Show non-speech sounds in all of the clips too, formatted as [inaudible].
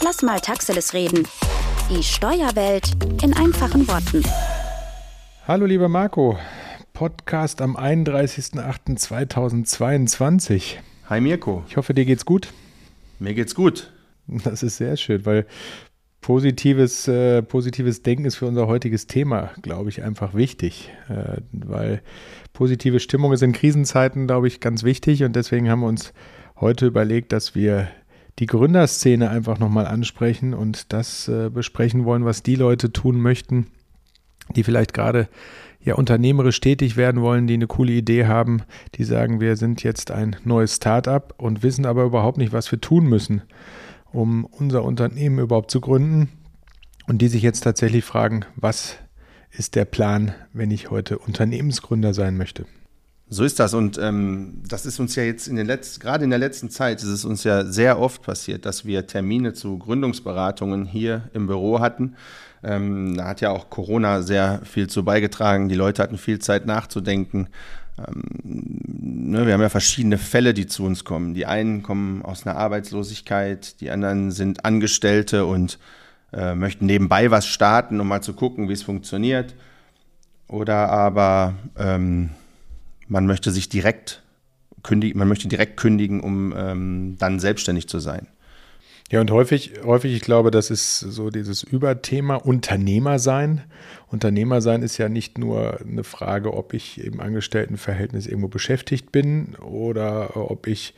Lass mal Taxeles reden. Die Steuerwelt in einfachen Worten. Hallo lieber Marco, Podcast am 31.08.2022. Hi Mirko. Ich hoffe, dir geht's gut. Mir geht's gut. Das ist sehr schön, weil positives, äh, positives Denken ist für unser heutiges Thema, glaube ich, einfach wichtig. Äh, weil positive Stimmung ist in Krisenzeiten, glaube ich, ganz wichtig. Und deswegen haben wir uns heute überlegt, dass wir die Gründerszene einfach nochmal ansprechen und das äh, besprechen wollen, was die Leute tun möchten, die vielleicht gerade ja unternehmerisch tätig werden wollen, die eine coole Idee haben, die sagen, wir sind jetzt ein neues Start-up und wissen aber überhaupt nicht, was wir tun müssen, um unser Unternehmen überhaupt zu gründen und die sich jetzt tatsächlich fragen, was ist der Plan, wenn ich heute Unternehmensgründer sein möchte? So ist das und ähm, das ist uns ja jetzt in den letzten, gerade in der letzten Zeit ist es uns ja sehr oft passiert, dass wir Termine zu Gründungsberatungen hier im Büro hatten. Ähm, da hat ja auch Corona sehr viel zu beigetragen. Die Leute hatten viel Zeit nachzudenken. Ähm, ne, wir haben ja verschiedene Fälle, die zu uns kommen. Die einen kommen aus einer Arbeitslosigkeit, die anderen sind Angestellte und äh, möchten nebenbei was starten, um mal zu gucken, wie es funktioniert. Oder aber ähm, man möchte sich direkt kündigen, man möchte direkt kündigen, um ähm, dann selbstständig zu sein. Ja, und häufig, häufig, ich glaube, das ist so dieses Überthema Unternehmer sein. Unternehmer sein ist ja nicht nur eine Frage, ob ich im Angestelltenverhältnis irgendwo beschäftigt bin oder ob ich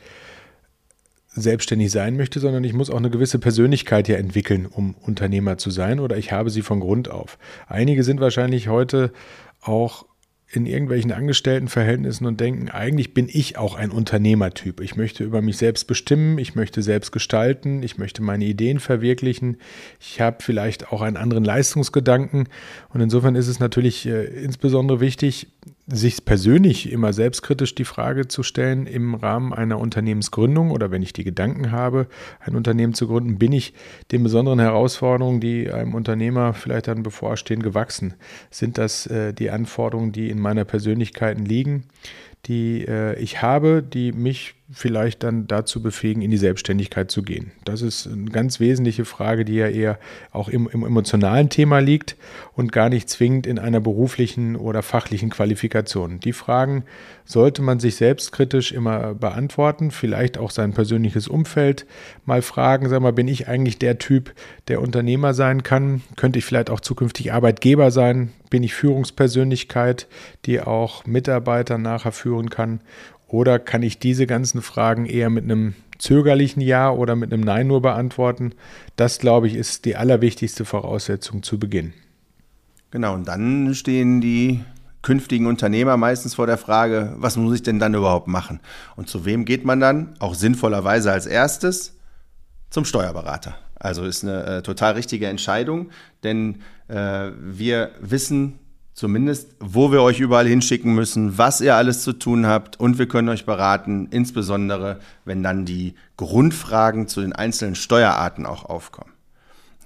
selbstständig sein möchte, sondern ich muss auch eine gewisse Persönlichkeit ja entwickeln, um Unternehmer zu sein oder ich habe sie von Grund auf. Einige sind wahrscheinlich heute auch in irgendwelchen Angestelltenverhältnissen und denken, eigentlich bin ich auch ein Unternehmertyp. Ich möchte über mich selbst bestimmen, ich möchte selbst gestalten, ich möchte meine Ideen verwirklichen. Ich habe vielleicht auch einen anderen Leistungsgedanken. Und insofern ist es natürlich äh, insbesondere wichtig, sich persönlich immer selbstkritisch die Frage zu stellen im Rahmen einer Unternehmensgründung oder wenn ich die Gedanken habe, ein Unternehmen zu gründen, bin ich den besonderen Herausforderungen, die einem Unternehmer vielleicht dann bevorstehen, gewachsen? Sind das äh, die Anforderungen, die in meiner Persönlichkeit liegen? die äh, ich habe, die mich vielleicht dann dazu befähigen, in die Selbstständigkeit zu gehen. Das ist eine ganz wesentliche Frage, die ja eher auch im, im emotionalen Thema liegt und gar nicht zwingend in einer beruflichen oder fachlichen Qualifikation. Die Fragen sollte man sich selbstkritisch immer beantworten, vielleicht auch sein persönliches Umfeld mal fragen, sag mal, bin ich eigentlich der Typ, der Unternehmer sein kann? Könnte ich vielleicht auch zukünftig Arbeitgeber sein? Bin ich Führungspersönlichkeit, die auch Mitarbeiter nachher führen kann? Oder kann ich diese ganzen Fragen eher mit einem zögerlichen Ja oder mit einem Nein nur beantworten? Das, glaube ich, ist die allerwichtigste Voraussetzung zu Beginn. Genau, und dann stehen die künftigen Unternehmer meistens vor der Frage, was muss ich denn dann überhaupt machen? Und zu wem geht man dann? Auch sinnvollerweise als erstes zum Steuerberater. Also ist eine äh, total richtige Entscheidung, denn äh, wir wissen zumindest, wo wir euch überall hinschicken müssen, was ihr alles zu tun habt und wir können euch beraten, insbesondere wenn dann die Grundfragen zu den einzelnen Steuerarten auch aufkommen.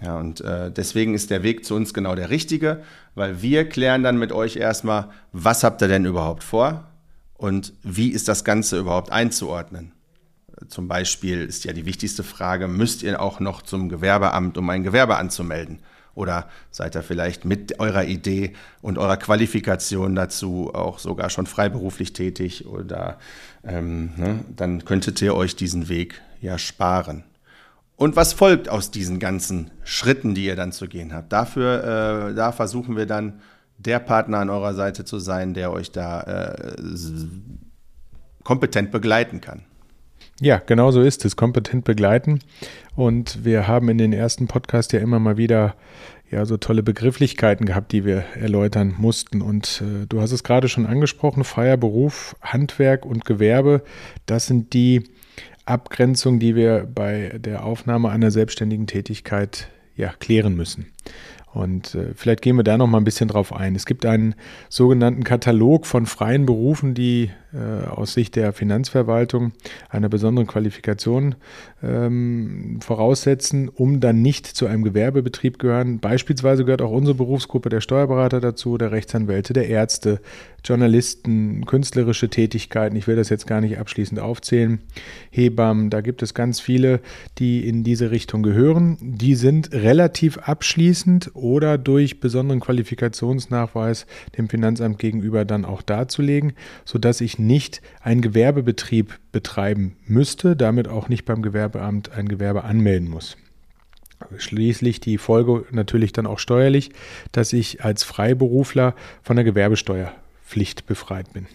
Ja, und äh, deswegen ist der Weg zu uns genau der richtige, weil wir klären dann mit euch erstmal, was habt ihr denn überhaupt vor und wie ist das Ganze überhaupt einzuordnen. Zum Beispiel ist ja die wichtigste Frage, müsst ihr auch noch zum Gewerbeamt, um ein Gewerbe anzumelden? Oder seid ihr vielleicht mit eurer Idee und eurer Qualifikation dazu auch sogar schon freiberuflich tätig? Oder ähm, ne, dann könntet ihr euch diesen Weg ja sparen. Und was folgt aus diesen ganzen Schritten, die ihr dann zu gehen habt? Dafür, äh, da versuchen wir dann der Partner an eurer Seite zu sein, der euch da äh, kompetent begleiten kann. Ja, genau so ist es, kompetent begleiten. Und wir haben in den ersten Podcast ja immer mal wieder ja so tolle Begrifflichkeiten gehabt, die wir erläutern mussten. Und äh, du hast es gerade schon angesprochen, freier Beruf, Handwerk und Gewerbe, das sind die Abgrenzungen, die wir bei der Aufnahme einer selbstständigen Tätigkeit ja, klären müssen. Und äh, vielleicht gehen wir da noch mal ein bisschen drauf ein. Es gibt einen sogenannten Katalog von freien Berufen, die äh, aus Sicht der Finanzverwaltung eine besondere Qualifikation ähm, voraussetzen, um dann nicht zu einem Gewerbebetrieb gehören. Beispielsweise gehört auch unsere Berufsgruppe der Steuerberater dazu, der Rechtsanwälte, der Ärzte, Journalisten, künstlerische Tätigkeiten. Ich will das jetzt gar nicht abschließend aufzählen. Hebammen, da gibt es ganz viele, die in diese Richtung gehören. Die sind relativ abschließend oder durch besonderen Qualifikationsnachweis dem Finanzamt gegenüber dann auch darzulegen, sodass ich nicht einen Gewerbebetrieb betreiben müsste, damit auch nicht beim Gewerbeamt ein Gewerbe anmelden muss. Schließlich die Folge natürlich dann auch steuerlich, dass ich als Freiberufler von der Gewerbesteuerpflicht befreit bin.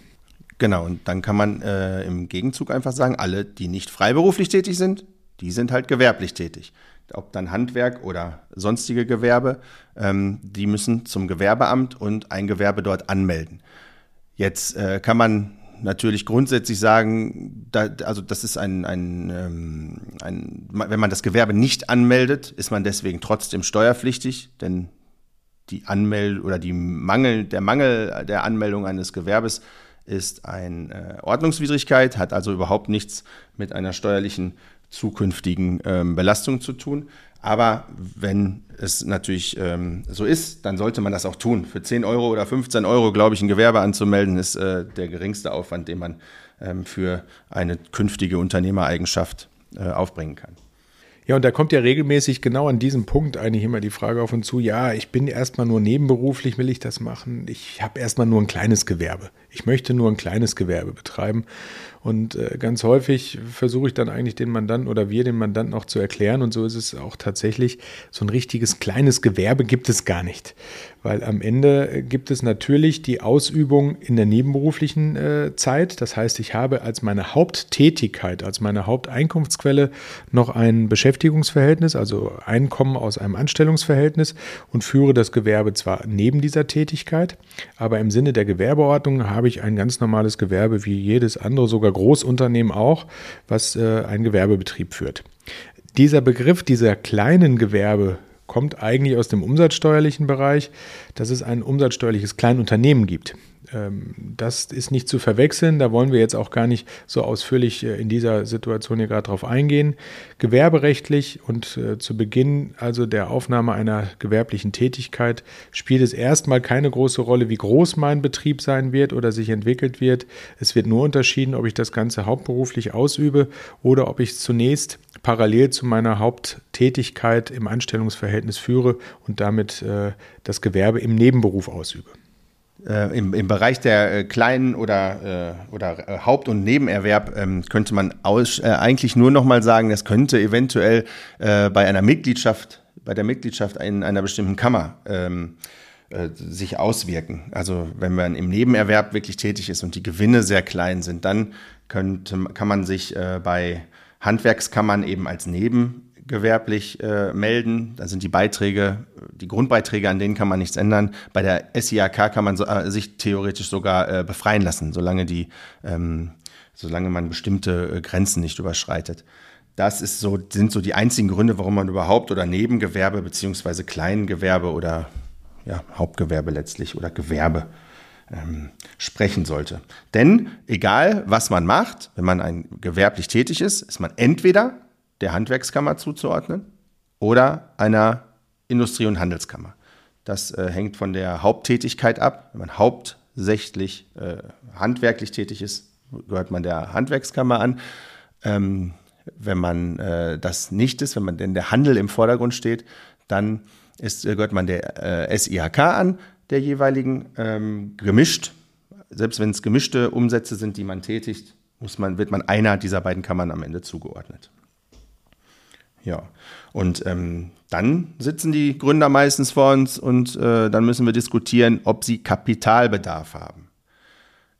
Genau, und dann kann man äh, im Gegenzug einfach sagen, alle, die nicht freiberuflich tätig sind, die sind halt gewerblich tätig. Ob dann Handwerk oder sonstige Gewerbe, ähm, die müssen zum Gewerbeamt und ein Gewerbe dort anmelden. Jetzt äh, kann man natürlich grundsätzlich sagen, da, also das ist ein, ein, ähm, ein, wenn man das Gewerbe nicht anmeldet, ist man deswegen trotzdem steuerpflichtig, denn die Anmeldung oder die Mangel, der Mangel der Anmeldung eines Gewerbes ist eine äh, Ordnungswidrigkeit, hat also überhaupt nichts mit einer steuerlichen zukünftigen ähm, Belastung zu tun. Aber wenn es natürlich ähm, so ist, dann sollte man das auch tun. Für 10 Euro oder 15 Euro, glaube ich, ein Gewerbe anzumelden, ist äh, der geringste Aufwand, den man ähm, für eine künftige Unternehmereigenschaft äh, aufbringen kann. Ja, und da kommt ja regelmäßig genau an diesem Punkt eigentlich immer die Frage auf und zu, ja, ich bin erstmal nur nebenberuflich, will ich das machen? Ich habe erstmal nur ein kleines Gewerbe. Ich möchte nur ein kleines Gewerbe betreiben. Und äh, ganz häufig versuche ich dann eigentlich den Mandanten oder wir den Mandanten auch zu erklären. Und so ist es auch tatsächlich. So ein richtiges kleines Gewerbe gibt es gar nicht. Weil am Ende gibt es natürlich die Ausübung in der nebenberuflichen äh, Zeit. Das heißt, ich habe als meine Haupttätigkeit, als meine Haupteinkunftsquelle noch ein Beschäftigungsverhältnis, also Einkommen aus einem Anstellungsverhältnis und führe das Gewerbe zwar neben dieser Tätigkeit, aber im Sinne der Gewerbeordnung habe ich ein ganz normales Gewerbe wie jedes andere, sogar Großunternehmen auch, was äh, einen Gewerbebetrieb führt. Dieser Begriff dieser kleinen Gewerbe kommt eigentlich aus dem umsatzsteuerlichen Bereich, dass es ein umsatzsteuerliches Kleinunternehmen gibt. Ähm, das ist nicht zu verwechseln. Da wollen wir jetzt auch gar nicht so ausführlich äh, in dieser Situation hier gerade drauf eingehen. Gewerberechtlich und äh, zu Beginn also der Aufnahme einer gewerblichen Tätigkeit spielt es erstmal keine große Rolle, wie groß mein Betrieb sein wird oder sich entwickelt wird. Es wird nur unterschieden, ob ich das Ganze hauptberuflich ausübe oder ob ich zunächst parallel zu meiner Haupttätigkeit im Anstellungsverhältnis führe und damit äh, das Gewerbe im Nebenberuf ausübe äh, im, im Bereich der äh, kleinen oder, äh, oder äh, Haupt- und Nebenerwerb ähm, könnte man aus, äh, eigentlich nur noch mal sagen, das könnte eventuell äh, bei einer Mitgliedschaft, bei der Mitgliedschaft in einer bestimmten Kammer ähm, sich auswirken. Also wenn man im Nebenerwerb wirklich tätig ist und die Gewinne sehr klein sind, dann könnte, kann man sich bei Handwerkskammern eben als Neben gewerblich äh, melden. Da sind die Beiträge, die Grundbeiträge, an denen kann man nichts ändern. Bei der SIAK kann man so, äh, sich theoretisch sogar äh, befreien lassen, solange die, ähm, solange man bestimmte äh, Grenzen nicht überschreitet. Das ist so, sind so die einzigen Gründe, warum man überhaupt oder Nebengewerbe beziehungsweise Kleingewerbe oder ja, Hauptgewerbe letztlich oder Gewerbe ähm, sprechen sollte. Denn egal, was man macht, wenn man ein gewerblich tätig ist, ist man entweder der Handwerkskammer zuzuordnen oder einer Industrie- und Handelskammer. Das äh, hängt von der Haupttätigkeit ab. Wenn man hauptsächlich äh, handwerklich tätig ist, gehört man der Handwerkskammer an. Ähm, wenn man äh, das nicht ist, wenn man denn der Handel im Vordergrund steht, dann ist, äh, gehört man der äh, SIHK an, der jeweiligen ähm, gemischt. Selbst wenn es gemischte Umsätze sind, die man tätigt, muss man, wird man einer dieser beiden Kammern am Ende zugeordnet. Ja, und ähm, dann sitzen die Gründer meistens vor uns und äh, dann müssen wir diskutieren, ob sie Kapitalbedarf haben.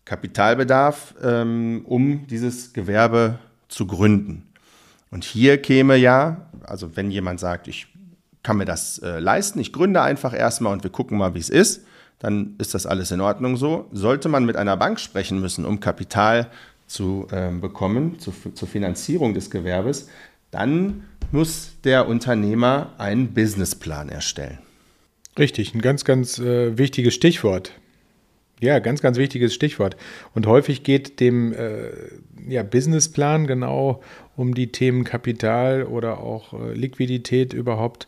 Kapitalbedarf, ähm, um dieses Gewerbe zu gründen. Und hier käme ja, also wenn jemand sagt, ich kann mir das äh, leisten, ich gründe einfach erstmal und wir gucken mal, wie es ist, dann ist das alles in Ordnung so. Sollte man mit einer Bank sprechen müssen, um Kapital zu äh, bekommen, zu, zur Finanzierung des Gewerbes, dann muss der Unternehmer einen Businessplan erstellen. Richtig, ein ganz, ganz äh, wichtiges Stichwort. Ja, ganz, ganz wichtiges Stichwort. Und häufig geht dem äh, ja, Businessplan genau um die Themen Kapital oder auch äh, Liquidität überhaupt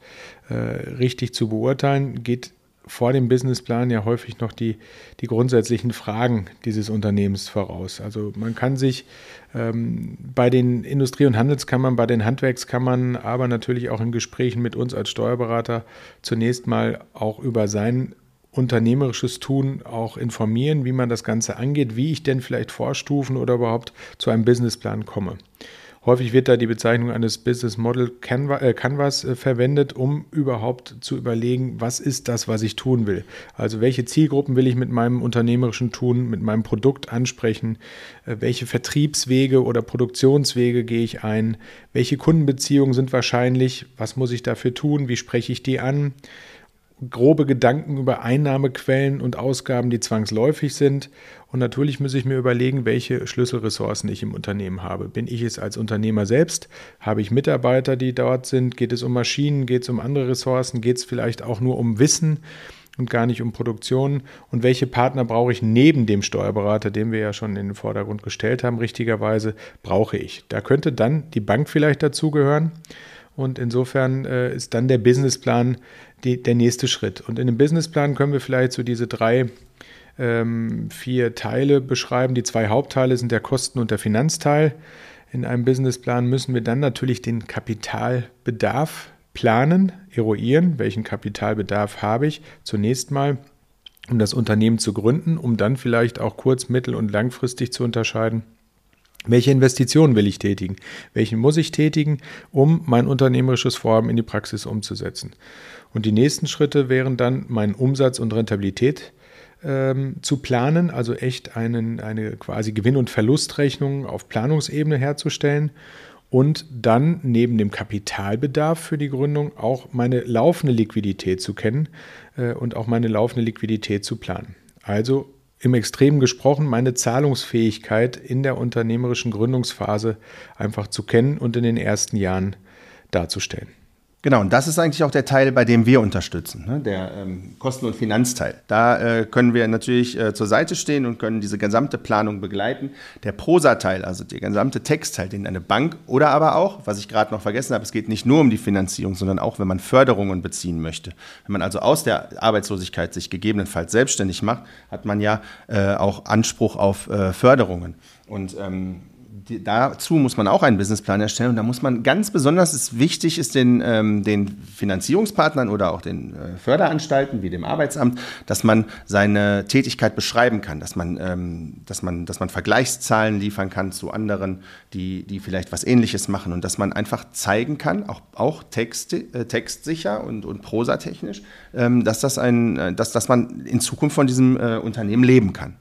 äh, richtig zu beurteilen, geht vor dem Businessplan ja häufig noch die, die grundsätzlichen Fragen dieses Unternehmens voraus. Also man kann sich ähm, bei den Industrie- und Handelskammern, bei den Handwerkskammern, aber natürlich auch in Gesprächen mit uns als Steuerberater zunächst mal auch über sein unternehmerisches Tun auch informieren, wie man das Ganze angeht, wie ich denn vielleicht Vorstufen oder überhaupt zu einem Businessplan komme. Häufig wird da die Bezeichnung eines Business Model äh, Canvas äh, verwendet, um überhaupt zu überlegen, was ist das, was ich tun will. Also welche Zielgruppen will ich mit meinem unternehmerischen Tun, mit meinem Produkt ansprechen, äh, welche Vertriebswege oder Produktionswege gehe ich ein, welche Kundenbeziehungen sind wahrscheinlich, was muss ich dafür tun, wie spreche ich die an grobe Gedanken über Einnahmequellen und Ausgaben, die zwangsläufig sind. Und natürlich muss ich mir überlegen, welche Schlüsselressourcen ich im Unternehmen habe. Bin ich es als Unternehmer selbst? Habe ich Mitarbeiter, die dort sind? Geht es um Maschinen? Geht es um andere Ressourcen? Geht es vielleicht auch nur um Wissen? und gar nicht um Produktion. Und welche Partner brauche ich neben dem Steuerberater, den wir ja schon in den Vordergrund gestellt haben, richtigerweise, brauche ich. Da könnte dann die Bank vielleicht dazugehören. Und insofern äh, ist dann der Businessplan die, der nächste Schritt. Und in dem Businessplan können wir vielleicht so diese drei, ähm, vier Teile beschreiben. Die zwei Hauptteile sind der Kosten- und der Finanzteil. In einem Businessplan müssen wir dann natürlich den Kapitalbedarf planen, eruieren, welchen Kapitalbedarf habe ich. Zunächst mal, um das Unternehmen zu gründen, um dann vielleicht auch kurz-, mittel- und langfristig zu unterscheiden welche Investitionen will ich tätigen? Welchen muss ich tätigen, um mein unternehmerisches Vorhaben in die Praxis umzusetzen? Und die nächsten Schritte wären dann, meinen Umsatz und Rentabilität ähm, zu planen, also echt einen, eine quasi Gewinn- und Verlustrechnung auf Planungsebene herzustellen und dann neben dem Kapitalbedarf für die Gründung auch meine laufende Liquidität zu kennen äh, und auch meine laufende Liquidität zu planen. Also im Extrem gesprochen, meine Zahlungsfähigkeit in der unternehmerischen Gründungsphase einfach zu kennen und in den ersten Jahren darzustellen. Genau, und das ist eigentlich auch der Teil, bei dem wir unterstützen, ne? der ähm, Kosten- und Finanzteil. Da äh, können wir natürlich äh, zur Seite stehen und können diese gesamte Planung begleiten. Der Prosa-Teil, also der gesamte Textteil, den eine Bank oder aber auch, was ich gerade noch vergessen habe, es geht nicht nur um die Finanzierung, sondern auch, wenn man Förderungen beziehen möchte. Wenn man also aus der Arbeitslosigkeit sich gegebenenfalls selbstständig macht, hat man ja äh, auch Anspruch auf äh, Förderungen. Und ähm, die, dazu muss man auch einen Businessplan erstellen und da muss man ganz besonders, ist wichtig ist den, ähm, den Finanzierungspartnern oder auch den äh, Förderanstalten wie dem Arbeitsamt, dass man seine Tätigkeit beschreiben kann, dass man, ähm, dass man, dass man Vergleichszahlen liefern kann zu anderen, die, die vielleicht was Ähnliches machen und dass man einfach zeigen kann, auch, auch Text, äh, textsicher und, und prosatechnisch, ähm, dass, das ein, äh, dass, dass man in Zukunft von diesem äh, Unternehmen leben kann.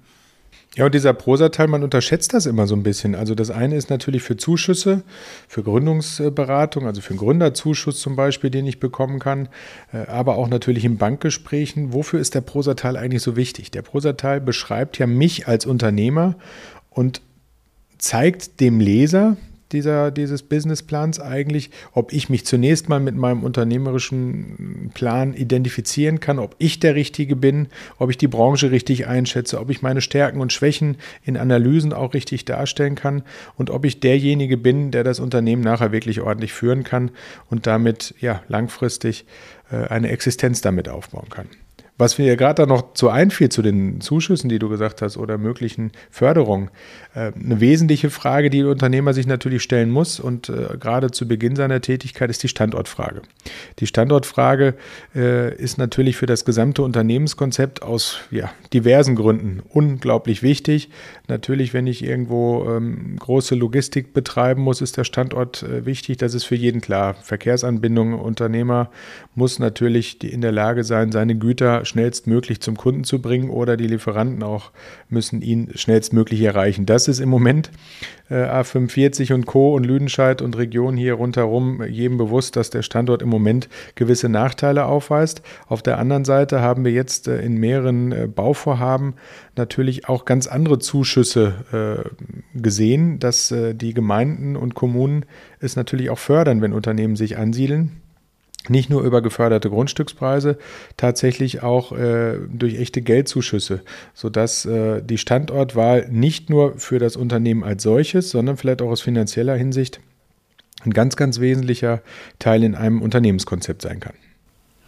Ja, und dieser Prosa-Teil, man unterschätzt das immer so ein bisschen. Also das eine ist natürlich für Zuschüsse, für Gründungsberatung, also für einen Gründerzuschuss zum Beispiel, den ich bekommen kann, äh, aber auch natürlich in Bankgesprächen. Wofür ist der Prosa-Teil eigentlich so wichtig? Der Prosa-Teil beschreibt ja mich als Unternehmer und zeigt dem Leser, dieser, dieses Businessplans eigentlich, ob ich mich zunächst mal mit meinem unternehmerischen Plan identifizieren kann, ob ich der Richtige bin, ob ich die Branche richtig einschätze, ob ich meine Stärken und Schwächen in Analysen auch richtig darstellen kann und ob ich derjenige bin, der das Unternehmen nachher wirklich ordentlich führen kann und damit ja langfristig äh, eine Existenz damit aufbauen kann. Was mir gerade da noch zu einfiel zu den Zuschüssen, die du gesagt hast, oder möglichen Förderungen, äh, eine wesentliche Frage, die der Unternehmer sich natürlich stellen muss und äh, gerade zu Beginn seiner Tätigkeit ist die Standortfrage. Die Standortfrage äh, ist natürlich für das gesamte Unternehmenskonzept aus ja, diversen Gründen unglaublich wichtig. Natürlich, wenn ich irgendwo ähm, große Logistik betreiben muss, ist der Standort wichtig. Das ist für jeden klar. Verkehrsanbindung, Unternehmer muss natürlich in der Lage sein, seine Güter schnellstmöglich zum Kunden zu bringen oder die Lieferanten auch müssen ihn schnellstmöglich erreichen. Das ist im Moment äh, A45 und Co. und Lüdenscheid und Region hier rundherum jedem bewusst, dass der Standort im Moment gewisse Nachteile aufweist. Auf der anderen Seite haben wir jetzt äh, in mehreren äh, Bauvorhaben natürlich auch ganz andere Zuschüsse äh, gesehen, dass äh, die Gemeinden und Kommunen es natürlich auch fördern, wenn Unternehmen sich ansiedeln nicht nur über geförderte Grundstückspreise, tatsächlich auch äh, durch echte Geldzuschüsse, sodass äh, die Standortwahl nicht nur für das Unternehmen als solches, sondern vielleicht auch aus finanzieller Hinsicht ein ganz, ganz wesentlicher Teil in einem Unternehmenskonzept sein kann.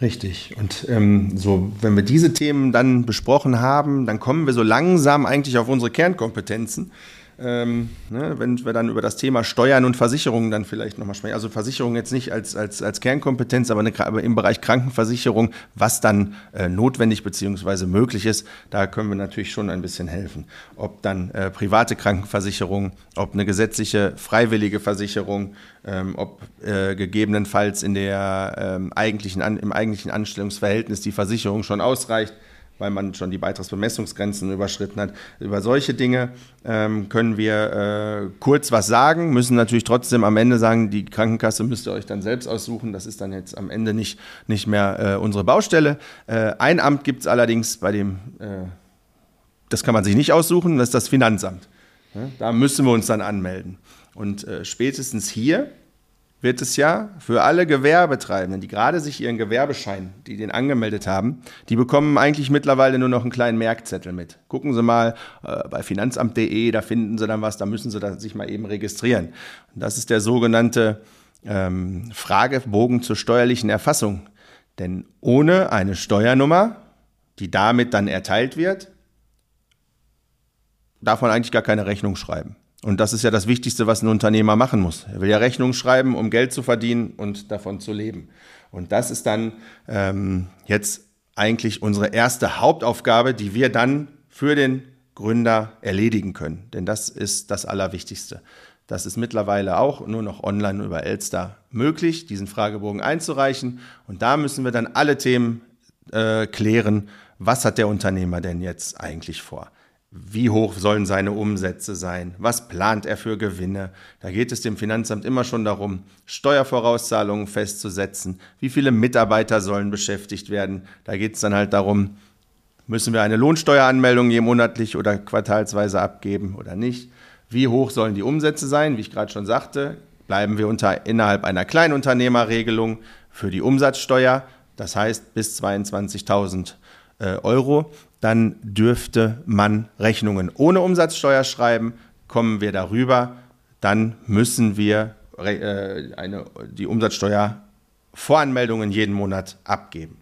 Richtig. Und ähm, so, wenn wir diese Themen dann besprochen haben, dann kommen wir so langsam eigentlich auf unsere Kernkompetenzen. Ähm, ne, wenn wir dann über das Thema Steuern und Versicherungen dann vielleicht nochmal sprechen. Also Versicherung jetzt nicht als, als, als Kernkompetenz, aber, eine, aber im Bereich Krankenversicherung, was dann äh, notwendig bzw. möglich ist, da können wir natürlich schon ein bisschen helfen. Ob dann äh, private Krankenversicherung, ob eine gesetzliche freiwillige Versicherung, ähm, ob äh, gegebenenfalls in der, ähm, eigentlichen, an, im eigentlichen Anstellungsverhältnis die Versicherung schon ausreicht weil man schon die Beitragsbemessungsgrenzen überschritten hat. Über solche Dinge ähm, können wir äh, kurz was sagen, müssen natürlich trotzdem am Ende sagen, die Krankenkasse müsst ihr euch dann selbst aussuchen. Das ist dann jetzt am Ende nicht, nicht mehr äh, unsere Baustelle. Äh, ein Amt gibt es allerdings, bei dem, äh, das kann man sich nicht aussuchen, das ist das Finanzamt. Ja, da müssen wir uns dann anmelden. Und äh, spätestens hier wird es ja für alle Gewerbetreibenden, die gerade sich ihren Gewerbeschein, die den angemeldet haben, die bekommen eigentlich mittlerweile nur noch einen kleinen Merkzettel mit. Gucken Sie mal äh, bei finanzamt.de, da finden Sie dann was, da müssen Sie da sich mal eben registrieren. Und das ist der sogenannte ähm, Fragebogen zur steuerlichen Erfassung. Denn ohne eine Steuernummer, die damit dann erteilt wird, darf man eigentlich gar keine Rechnung schreiben. Und das ist ja das Wichtigste, was ein Unternehmer machen muss. Er will ja Rechnungen schreiben, um Geld zu verdienen und davon zu leben. Und das ist dann ähm, jetzt eigentlich unsere erste Hauptaufgabe, die wir dann für den Gründer erledigen können. Denn das ist das Allerwichtigste. Das ist mittlerweile auch nur noch online über Elster möglich, diesen Fragebogen einzureichen. Und da müssen wir dann alle Themen äh, klären. Was hat der Unternehmer denn jetzt eigentlich vor? Wie hoch sollen seine Umsätze sein? Was plant er für Gewinne? Da geht es dem Finanzamt immer schon darum, Steuervorauszahlungen festzusetzen. Wie viele Mitarbeiter sollen beschäftigt werden? Da geht es dann halt darum, müssen wir eine Lohnsteueranmeldung je monatlich oder quartalsweise abgeben oder nicht? Wie hoch sollen die Umsätze sein? Wie ich gerade schon sagte, bleiben wir unter, innerhalb einer Kleinunternehmerregelung für die Umsatzsteuer, das heißt bis 22.000 äh, Euro dann dürfte man Rechnungen ohne Umsatzsteuer schreiben. Kommen wir darüber, dann müssen wir äh, eine, die Umsatzsteuervoranmeldungen jeden Monat abgeben.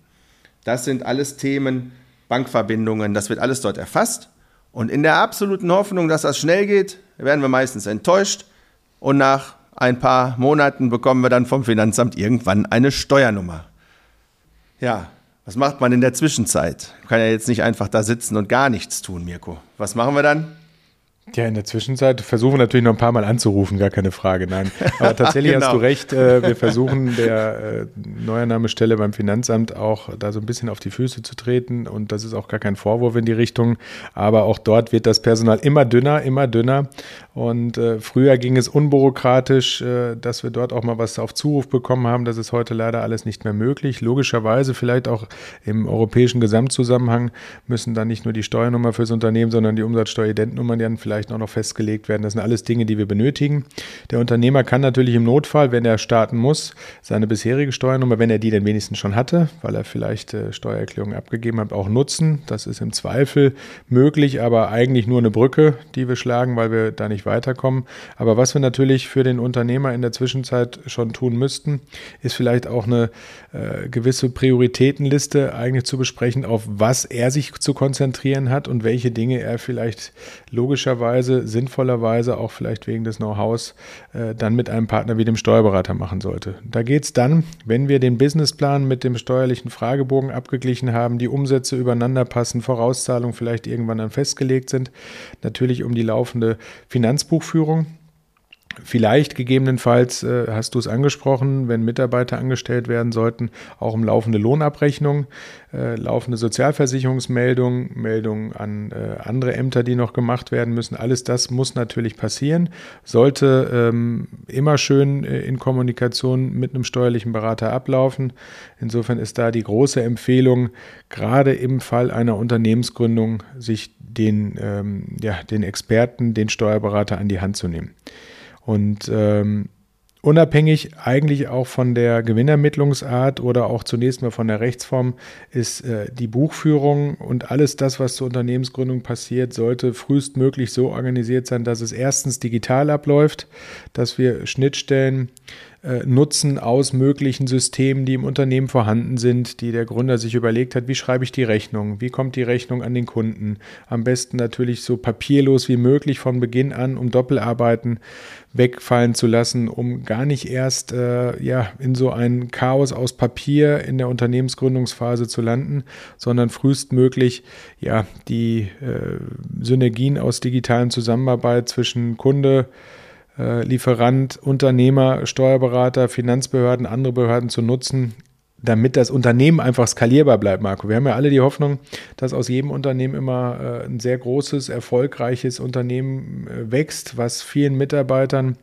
Das sind alles Themen, Bankverbindungen, das wird alles dort erfasst. Und in der absoluten Hoffnung, dass das schnell geht, werden wir meistens enttäuscht. Und nach ein paar Monaten bekommen wir dann vom Finanzamt irgendwann eine Steuernummer. Ja, was macht man in der Zwischenzeit? Man kann ja jetzt nicht einfach da sitzen und gar nichts tun, Mirko. Was machen wir dann? Ja, in der Zwischenzeit versuchen wir natürlich noch ein paar Mal anzurufen, gar keine Frage, nein. Aber [laughs] tatsächlich genau. hast du recht, äh, wir versuchen der äh, Neuernahmestelle beim Finanzamt auch da so ein bisschen auf die Füße zu treten und das ist auch gar kein Vorwurf in die Richtung, aber auch dort wird das Personal immer dünner, immer dünner und äh, früher ging es unbürokratisch, äh, dass wir dort auch mal was auf Zuruf bekommen haben, das ist heute leider alles nicht mehr möglich. Logischerweise vielleicht auch im europäischen Gesamtzusammenhang müssen dann nicht nur die Steuernummer fürs Unternehmen, sondern die Umsatzsteueridentnummern dann vielleicht vielleicht auch noch festgelegt werden. Das sind alles Dinge, die wir benötigen. Der Unternehmer kann natürlich im Notfall, wenn er starten muss, seine bisherige Steuernummer, wenn er die denn wenigstens schon hatte, weil er vielleicht äh, Steuererklärungen abgegeben hat, auch nutzen. Das ist im Zweifel möglich, aber eigentlich nur eine Brücke, die wir schlagen, weil wir da nicht weiterkommen. Aber was wir natürlich für den Unternehmer in der Zwischenzeit schon tun müssten, ist vielleicht auch eine äh, gewisse Prioritätenliste eigentlich zu besprechen, auf was er sich zu konzentrieren hat und welche Dinge er vielleicht logischerweise möglicherweise, sinnvollerweise auch vielleicht wegen des Know-hows, äh, dann mit einem Partner wie dem Steuerberater machen sollte. Da geht es dann, wenn wir den Businessplan mit dem steuerlichen Fragebogen abgeglichen haben, die Umsätze übereinander passen, Vorauszahlungen vielleicht irgendwann dann festgelegt sind, natürlich um die laufende Finanzbuchführung. Vielleicht gegebenenfalls, äh, hast du es angesprochen, wenn Mitarbeiter angestellt werden sollten, auch um laufende Lohnabrechnung, äh, laufende Sozialversicherungsmeldung, Meldungen an äh, andere Ämter, die noch gemacht werden müssen. Alles das muss natürlich passieren, sollte ähm, immer schön äh, in Kommunikation mit einem steuerlichen Berater ablaufen. Insofern ist da die große Empfehlung, gerade im Fall einer Unternehmensgründung, sich den, ähm, ja, den Experten, den Steuerberater an die Hand zu nehmen. Und ähm, unabhängig eigentlich auch von der Gewinnermittlungsart oder auch zunächst mal von der Rechtsform ist äh, die Buchführung und alles das, was zur Unternehmensgründung passiert, sollte frühestmöglich so organisiert sein, dass es erstens digital abläuft, dass wir Schnittstellen äh, nutzen aus möglichen Systemen, die im Unternehmen vorhanden sind, die der Gründer sich überlegt hat, wie schreibe ich die Rechnung, wie kommt die Rechnung an den Kunden. Am besten natürlich so papierlos wie möglich von Beginn an, um Doppelarbeiten wegfallen zu lassen, um gar nicht erst äh, ja, in so ein Chaos aus Papier in der Unternehmensgründungsphase zu landen, sondern frühestmöglich ja, die äh, Synergien aus digitalen Zusammenarbeit zwischen Kunde, äh, Lieferant, Unternehmer, Steuerberater, Finanzbehörden, andere Behörden zu nutzen, damit das Unternehmen einfach skalierbar bleibt, Marco. Wir haben ja alle die Hoffnung, dass aus jedem Unternehmen immer äh, ein sehr großes, erfolgreiches Unternehmen äh, wächst, was vielen Mitarbeitern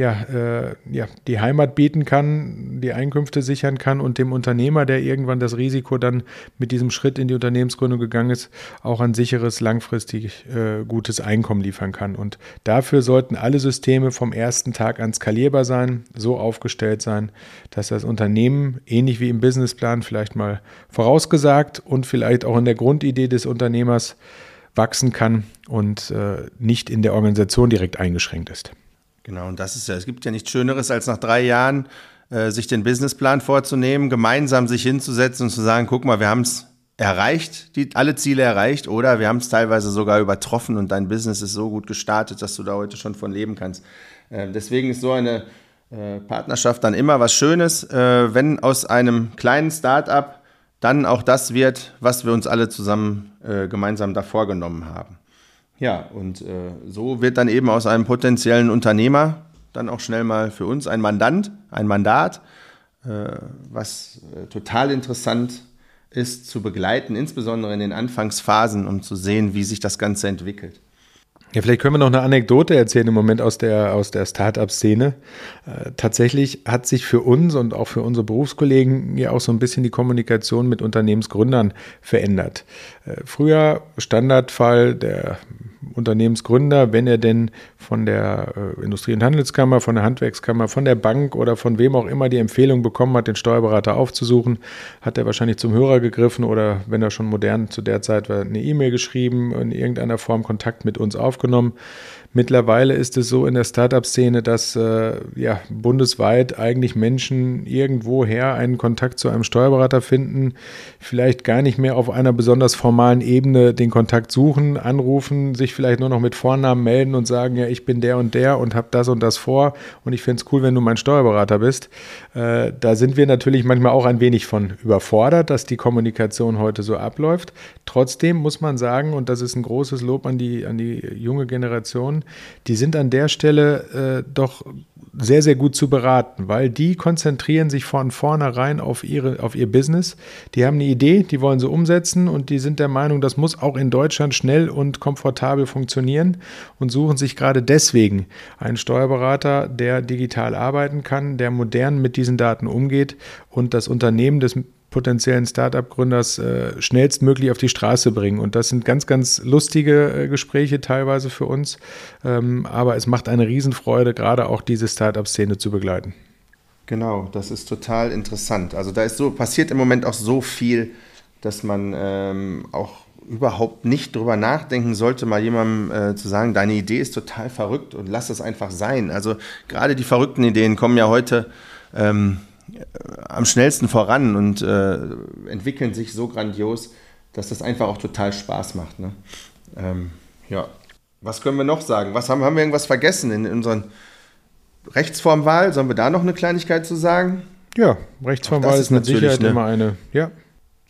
ja, äh, ja, die Heimat bieten kann, die Einkünfte sichern kann und dem Unternehmer, der irgendwann das Risiko dann mit diesem Schritt in die Unternehmensgründung gegangen ist, auch ein sicheres, langfristig äh, gutes Einkommen liefern kann. Und dafür sollten alle Systeme vom ersten Tag an skalierbar sein, so aufgestellt sein, dass das Unternehmen, ähnlich wie im Businessplan vielleicht mal vorausgesagt und vielleicht auch in der Grundidee des Unternehmers wachsen kann und äh, nicht in der Organisation direkt eingeschränkt ist. Genau, und das ist ja, es gibt ja nichts Schöneres, als nach drei Jahren äh, sich den Businessplan vorzunehmen, gemeinsam sich hinzusetzen und zu sagen, guck mal, wir haben es erreicht, die, alle Ziele erreicht oder wir haben es teilweise sogar übertroffen und dein Business ist so gut gestartet, dass du da heute schon von leben kannst. Äh, deswegen ist so eine äh, Partnerschaft dann immer was Schönes, äh, wenn aus einem kleinen Start-up dann auch das wird, was wir uns alle zusammen äh, gemeinsam da vorgenommen haben. Ja, und äh, so wird dann eben aus einem potenziellen Unternehmer dann auch schnell mal für uns ein Mandant, ein Mandat, äh, was äh, total interessant ist zu begleiten, insbesondere in den Anfangsphasen, um zu sehen, wie sich das Ganze entwickelt. Ja, vielleicht können wir noch eine Anekdote erzählen im Moment aus der, aus der Start-up-Szene. Äh, tatsächlich hat sich für uns und auch für unsere Berufskollegen ja auch so ein bisschen die Kommunikation mit Unternehmensgründern verändert. Äh, früher Standardfall der Unternehmensgründer, wenn er denn von der äh, Industrie- und Handelskammer, von der Handwerkskammer, von der Bank oder von wem auch immer die Empfehlung bekommen hat, den Steuerberater aufzusuchen, hat er wahrscheinlich zum Hörer gegriffen oder wenn er schon modern zu der Zeit war, eine E-Mail geschrieben, in irgendeiner Form Kontakt mit uns aufgenommen. Mittlerweile ist es so in der Startup-Szene, dass äh, ja, bundesweit eigentlich Menschen irgendwoher einen Kontakt zu einem Steuerberater finden, vielleicht gar nicht mehr auf einer besonders formalen Ebene den Kontakt suchen, anrufen, sich vielleicht nur noch mit Vornamen melden und sagen, ja, ich bin der und der und habe das und das vor und ich finde es cool, wenn du mein Steuerberater bist. Äh, da sind wir natürlich manchmal auch ein wenig von überfordert, dass die Kommunikation heute so abläuft. Trotzdem muss man sagen, und das ist ein großes Lob an die, an die junge Generation, die sind an der Stelle äh, doch sehr, sehr gut zu beraten, weil die konzentrieren sich von vornherein auf, ihre, auf ihr Business. Die haben eine Idee, die wollen sie umsetzen und die sind der Meinung, das muss auch in Deutschland schnell und komfortabel funktionieren und suchen sich gerade deswegen einen Steuerberater, der digital arbeiten kann, der modern mit diesen Daten umgeht und das Unternehmen des potenziellen Startup-Gründers äh, schnellstmöglich auf die Straße bringen. Und das sind ganz, ganz lustige äh, Gespräche teilweise für uns. Ähm, aber es macht eine Riesenfreude, gerade auch diese Startup-Szene zu begleiten. Genau, das ist total interessant. Also da ist so, passiert im Moment auch so viel, dass man ähm, auch überhaupt nicht drüber nachdenken sollte, mal jemandem äh, zu sagen, deine Idee ist total verrückt und lass es einfach sein. Also gerade die verrückten Ideen kommen ja heute ähm, am schnellsten voran und äh, entwickeln sich so grandios, dass das einfach auch total Spaß macht. Ne? Ähm, ja. Was können wir noch sagen? Was haben, haben wir irgendwas vergessen in, in unseren Rechtsformwahl? Sollen wir da noch eine Kleinigkeit zu sagen? Ja, Rechtsformwahl ist, ist mit Sicherheit eine, immer eine. Ja.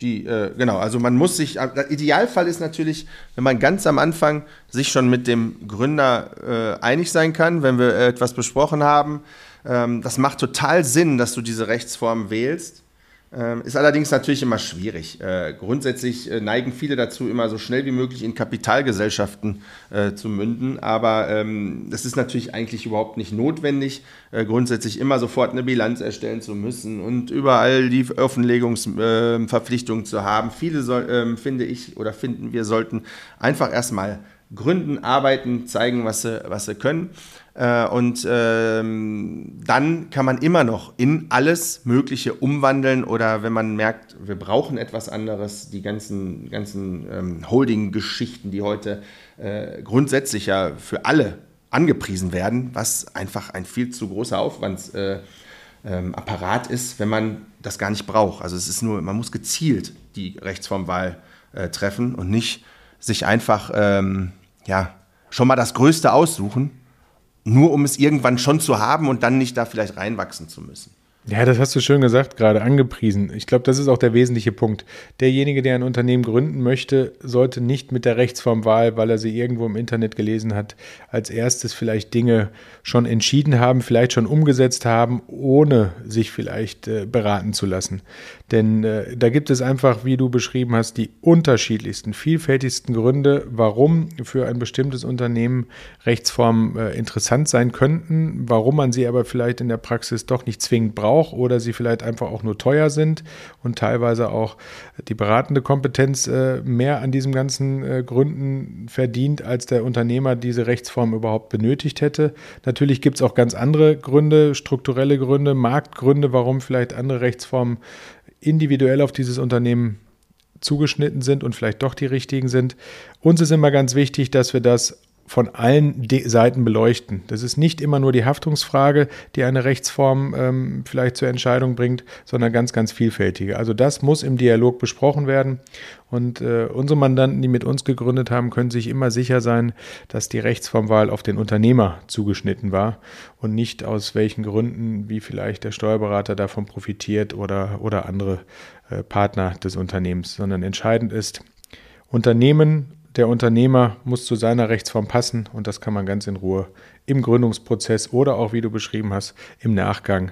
Die, äh, genau, also man muss sich, der Idealfall ist natürlich, wenn man ganz am Anfang sich schon mit dem Gründer äh, einig sein kann, wenn wir etwas besprochen haben, ähm, das macht total Sinn, dass du diese Rechtsform wählst. Ähm, ist allerdings natürlich immer schwierig. Äh, grundsätzlich äh, neigen viele dazu, immer so schnell wie möglich in Kapitalgesellschaften äh, zu münden. Aber ähm, das ist natürlich eigentlich überhaupt nicht notwendig, äh, grundsätzlich immer sofort eine Bilanz erstellen zu müssen und überall die Offenlegungsverpflichtungen zu haben. Viele soll, ähm, finde ich oder finden wir sollten einfach erstmal gründen, arbeiten, zeigen, was sie, was sie können. Äh, und ähm, dann kann man immer noch in alles Mögliche umwandeln oder wenn man merkt, wir brauchen etwas anderes, die ganzen, ganzen ähm, Holding-Geschichten, die heute äh, grundsätzlich ja für alle angepriesen werden, was einfach ein viel zu großer Aufwandsapparat äh, ähm, ist, wenn man das gar nicht braucht. Also es ist nur, man muss gezielt die Rechtsformwahl äh, treffen und nicht sich einfach ähm, ja, schon mal das Größte aussuchen, nur um es irgendwann schon zu haben und dann nicht da vielleicht reinwachsen zu müssen. Ja, das hast du schön gesagt, gerade angepriesen. Ich glaube, das ist auch der wesentliche Punkt. Derjenige, der ein Unternehmen gründen möchte, sollte nicht mit der Rechtsformwahl, weil er sie irgendwo im Internet gelesen hat, als erstes vielleicht Dinge schon entschieden haben, vielleicht schon umgesetzt haben, ohne sich vielleicht äh, beraten zu lassen. Denn äh, da gibt es einfach, wie du beschrieben hast, die unterschiedlichsten, vielfältigsten Gründe, warum für ein bestimmtes Unternehmen Rechtsformen äh, interessant sein könnten, warum man sie aber vielleicht in der Praxis doch nicht zwingend braucht oder sie vielleicht einfach auch nur teuer sind und teilweise auch die beratende Kompetenz äh, mehr an diesem ganzen äh, Gründen verdient, als der Unternehmer diese Rechtsform überhaupt benötigt hätte. Natürlich gibt es auch ganz andere Gründe, strukturelle Gründe, Marktgründe, warum vielleicht andere Rechtsformen individuell auf dieses Unternehmen zugeschnitten sind und vielleicht doch die richtigen sind. Uns ist immer ganz wichtig, dass wir das von allen De Seiten beleuchten. Das ist nicht immer nur die Haftungsfrage, die eine Rechtsform ähm, vielleicht zur Entscheidung bringt, sondern ganz, ganz vielfältige. Also das muss im Dialog besprochen werden. Und äh, unsere Mandanten, die mit uns gegründet haben, können sich immer sicher sein, dass die Rechtsformwahl auf den Unternehmer zugeschnitten war und nicht aus welchen Gründen, wie vielleicht der Steuerberater davon profitiert oder, oder andere äh, Partner des Unternehmens, sondern entscheidend ist, Unternehmen der Unternehmer muss zu seiner Rechtsform passen und das kann man ganz in Ruhe im Gründungsprozess oder auch, wie du beschrieben hast, im Nachgang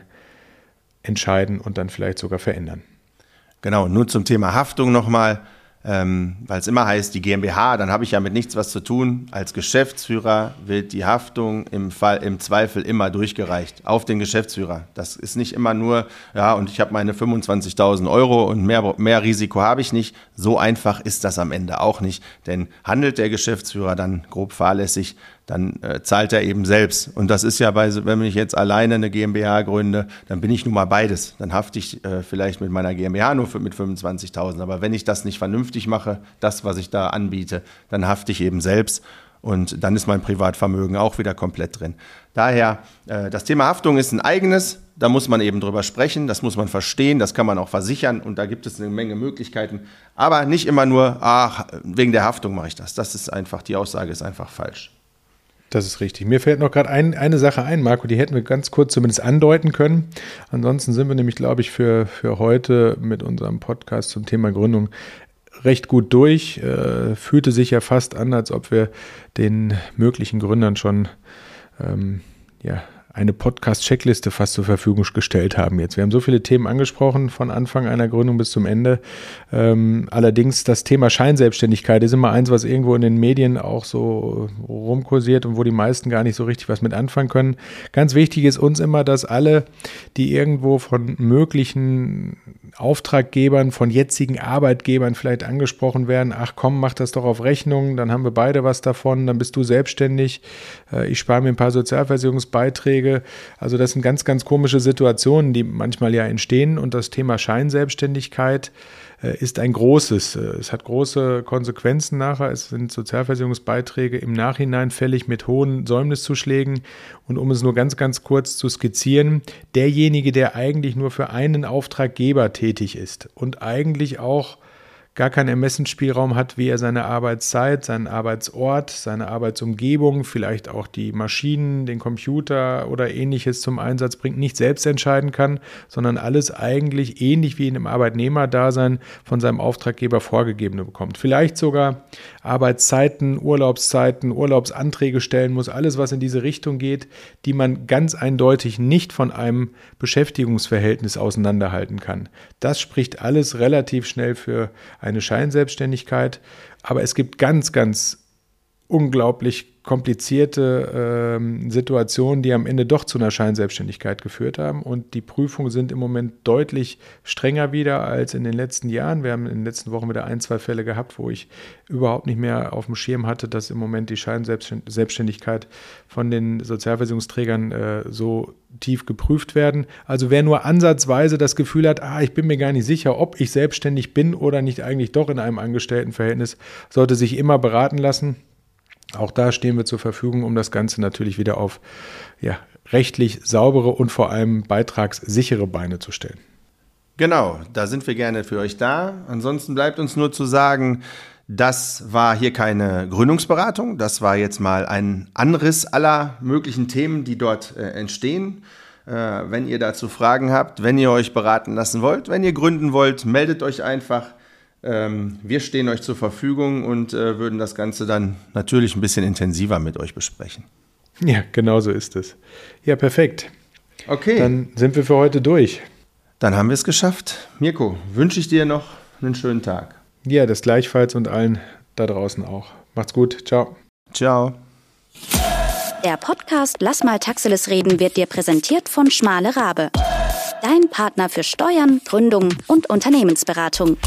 entscheiden und dann vielleicht sogar verändern. Genau, nun zum Thema Haftung nochmal ähm, weil es immer heißt, die GmbH, dann habe ich ja mit nichts was zu tun. Als Geschäftsführer wird die Haftung im Fall, im Zweifel immer durchgereicht auf den Geschäftsführer. Das ist nicht immer nur, ja, und ich habe meine 25.000 Euro und mehr, mehr Risiko habe ich nicht. So einfach ist das am Ende auch nicht. Denn handelt der Geschäftsführer dann grob fahrlässig, dann äh, zahlt er eben selbst. Und das ist ja bei, wenn ich jetzt alleine eine GmbH gründe, dann bin ich nun mal beides. Dann hafte ich äh, vielleicht mit meiner GmbH nur für, mit 25.000. Aber wenn ich das nicht vernünftig mache, das, was ich da anbiete, dann hafte ich eben selbst. Und dann ist mein Privatvermögen auch wieder komplett drin. Daher, äh, das Thema Haftung ist ein eigenes. Da muss man eben drüber sprechen, das muss man verstehen, das kann man auch versichern und da gibt es eine Menge Möglichkeiten. Aber nicht immer nur, ach, wegen der Haftung mache ich das. Das ist einfach, die Aussage ist einfach falsch. Das ist richtig. Mir fällt noch gerade ein, eine Sache ein, Marco, die hätten wir ganz kurz zumindest andeuten können. Ansonsten sind wir nämlich, glaube ich, für, für heute mit unserem Podcast zum Thema Gründung recht gut durch. Äh, fühlte sich ja fast an, als ob wir den möglichen Gründern schon ähm, ja, eine Podcast-Checkliste fast zur Verfügung gestellt haben jetzt. Wir haben so viele Themen angesprochen, von Anfang einer Gründung bis zum Ende. Ähm, allerdings das Thema Scheinselbstständigkeit ist immer eins, was irgendwo in den Medien auch so rumkursiert und wo die meisten gar nicht so richtig was mit anfangen können. Ganz wichtig ist uns immer, dass alle, die irgendwo von möglichen Auftraggebern, von jetzigen Arbeitgebern vielleicht angesprochen werden, ach komm, mach das doch auf Rechnung, dann haben wir beide was davon, dann bist du selbstständig, äh, ich spare mir ein paar Sozialversicherungsbeiträge. Also das sind ganz, ganz komische Situationen, die manchmal ja entstehen und das Thema Scheinselbstständigkeit äh, ist ein großes. Äh, es hat große Konsequenzen nachher. Es sind Sozialversicherungsbeiträge im Nachhinein fällig mit hohen Säumniszuschlägen. Und um es nur ganz, ganz kurz zu skizzieren, derjenige, der eigentlich nur für einen Auftraggeber tätig ist und eigentlich auch gar keinen Ermessensspielraum hat, wie er seine Arbeitszeit, seinen Arbeitsort, seine Arbeitsumgebung, vielleicht auch die Maschinen, den Computer oder ähnliches zum Einsatz bringt, nicht selbst entscheiden kann, sondern alles eigentlich ähnlich wie in einem Arbeitnehmerdasein von seinem Auftraggeber vorgegeben bekommt. Vielleicht sogar Arbeitszeiten, Urlaubszeiten, Urlaubsanträge stellen muss, alles, was in diese Richtung geht, die man ganz eindeutig nicht von einem Beschäftigungsverhältnis auseinanderhalten kann. Das spricht alles relativ schnell für ein eine Scheinselbstständigkeit. Aber es gibt ganz, ganz unglaublich komplizierte ähm, Situationen, die am Ende doch zu einer Scheinselbstständigkeit geführt haben. Und die Prüfungen sind im Moment deutlich strenger wieder als in den letzten Jahren. Wir haben in den letzten Wochen wieder ein, zwei Fälle gehabt, wo ich überhaupt nicht mehr auf dem Schirm hatte, dass im Moment die Scheinselbstständigkeit von den Sozialversicherungsträgern äh, so tief geprüft werden. Also wer nur ansatzweise das Gefühl hat, ah, ich bin mir gar nicht sicher, ob ich selbstständig bin oder nicht eigentlich doch in einem Angestelltenverhältnis, sollte sich immer beraten lassen. Auch da stehen wir zur Verfügung, um das Ganze natürlich wieder auf ja, rechtlich saubere und vor allem beitragssichere Beine zu stellen. Genau, da sind wir gerne für euch da. Ansonsten bleibt uns nur zu sagen, das war hier keine Gründungsberatung, das war jetzt mal ein Anriss aller möglichen Themen, die dort äh, entstehen. Äh, wenn ihr dazu Fragen habt, wenn ihr euch beraten lassen wollt, wenn ihr gründen wollt, meldet euch einfach. Ähm, wir stehen euch zur Verfügung und äh, würden das Ganze dann natürlich ein bisschen intensiver mit euch besprechen. Ja, genau so ist es. Ja, perfekt. Okay. Dann sind wir für heute durch. Dann haben wir es geschafft. Mirko, wünsche ich dir noch einen schönen Tag. Ja, das gleichfalls und allen da draußen auch. Macht's gut. Ciao. Ciao. Der Podcast Lass mal Taxiles reden wird dir präsentiert von Schmale Rabe. Dein Partner für Steuern, Gründung und Unternehmensberatung.